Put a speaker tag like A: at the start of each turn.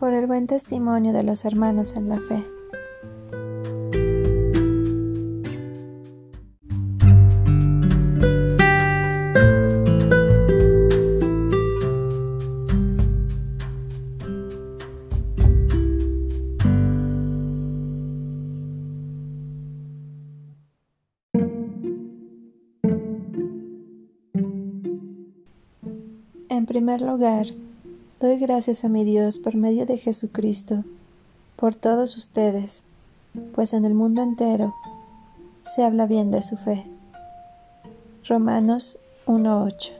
A: Por el buen testimonio de los hermanos en la fe. En primer lugar, Doy gracias a mi Dios por medio de Jesucristo, por todos ustedes, pues en el mundo entero se habla bien de su fe. Romanos 1.8